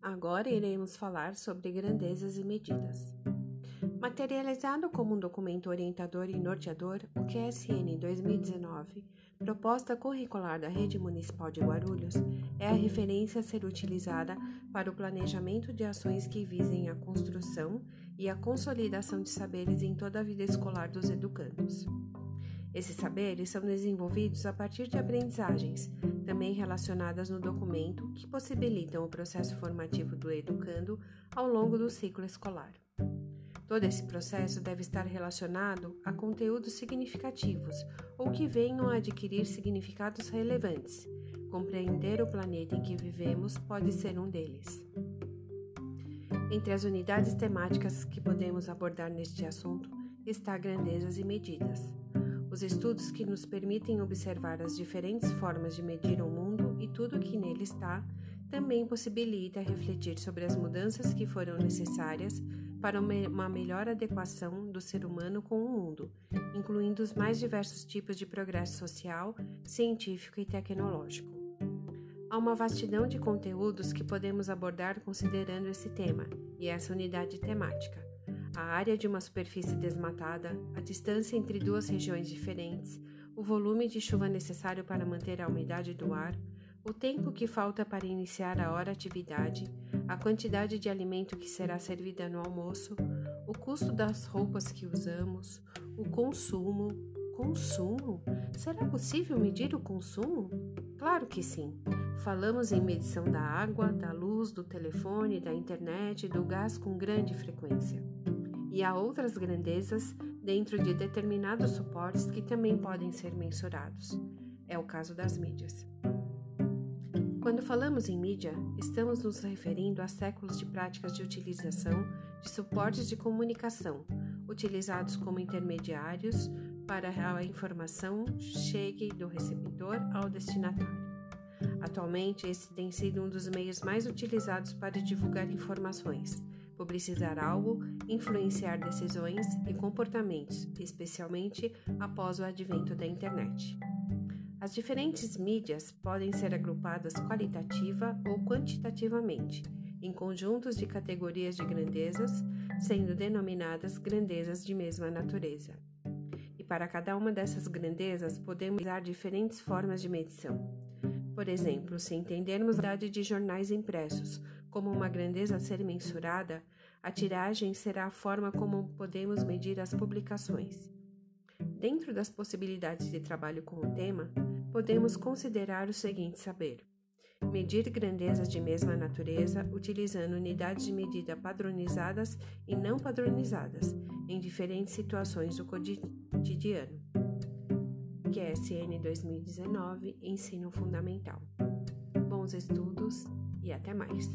Agora iremos falar sobre grandezas e medidas. Materializado como um documento orientador e norteador, o QSN 2019, proposta curricular da Rede Municipal de Guarulhos, é a referência a ser utilizada para o planejamento de ações que visem a construção e a consolidação de saberes em toda a vida escolar dos educandos. Esses saberes são desenvolvidos a partir de aprendizagens, também relacionadas no documento, que possibilitam o processo formativo do educando ao longo do ciclo escolar. Todo esse processo deve estar relacionado a conteúdos significativos ou que venham a adquirir significados relevantes. Compreender o planeta em que vivemos pode ser um deles. Entre as unidades temáticas que podemos abordar neste assunto está grandezas e medidas. Os estudos que nos permitem observar as diferentes formas de medir o mundo e tudo o que nele está também possibilita refletir sobre as mudanças que foram necessárias para uma melhor adequação do ser humano com o mundo, incluindo os mais diversos tipos de progresso social, científico e tecnológico. Há uma vastidão de conteúdos que podemos abordar considerando esse tema e essa unidade temática a área de uma superfície desmatada, a distância entre duas regiões diferentes, o volume de chuva necessário para manter a umidade do ar, o tempo que falta para iniciar a hora atividade, a quantidade de alimento que será servida no almoço, o custo das roupas que usamos, o consumo. Consumo? Será possível medir o consumo? Claro que sim. Falamos em medição da água, da luz, do telefone, da internet do gás com grande frequência e há outras grandezas dentro de determinados suportes que também podem ser mensurados. É o caso das mídias. Quando falamos em mídia, estamos nos referindo a séculos de práticas de utilização de suportes de comunicação, utilizados como intermediários para a informação chegue do receptor ao destinatário. Atualmente, esse tem sido um dos meios mais utilizados para divulgar informações, publicizar algo, influenciar decisões e comportamentos, especialmente após o advento da internet. As diferentes mídias podem ser agrupadas qualitativa ou quantitativamente, em conjuntos de categorias de grandezas, sendo denominadas grandezas de mesma natureza. E para cada uma dessas grandezas, podemos usar diferentes formas de medição. Por exemplo, se entendermos a quantidade de jornais impressos como uma grandeza a ser mensurada, a tiragem será a forma como podemos medir as publicações. Dentro das possibilidades de trabalho com o tema, podemos considerar o seguinte saber: medir grandezas de mesma natureza utilizando unidades de medida padronizadas e não padronizadas em diferentes situações do cotidiano. QSN 2019 Ensino Fundamental. Bons estudos e até mais!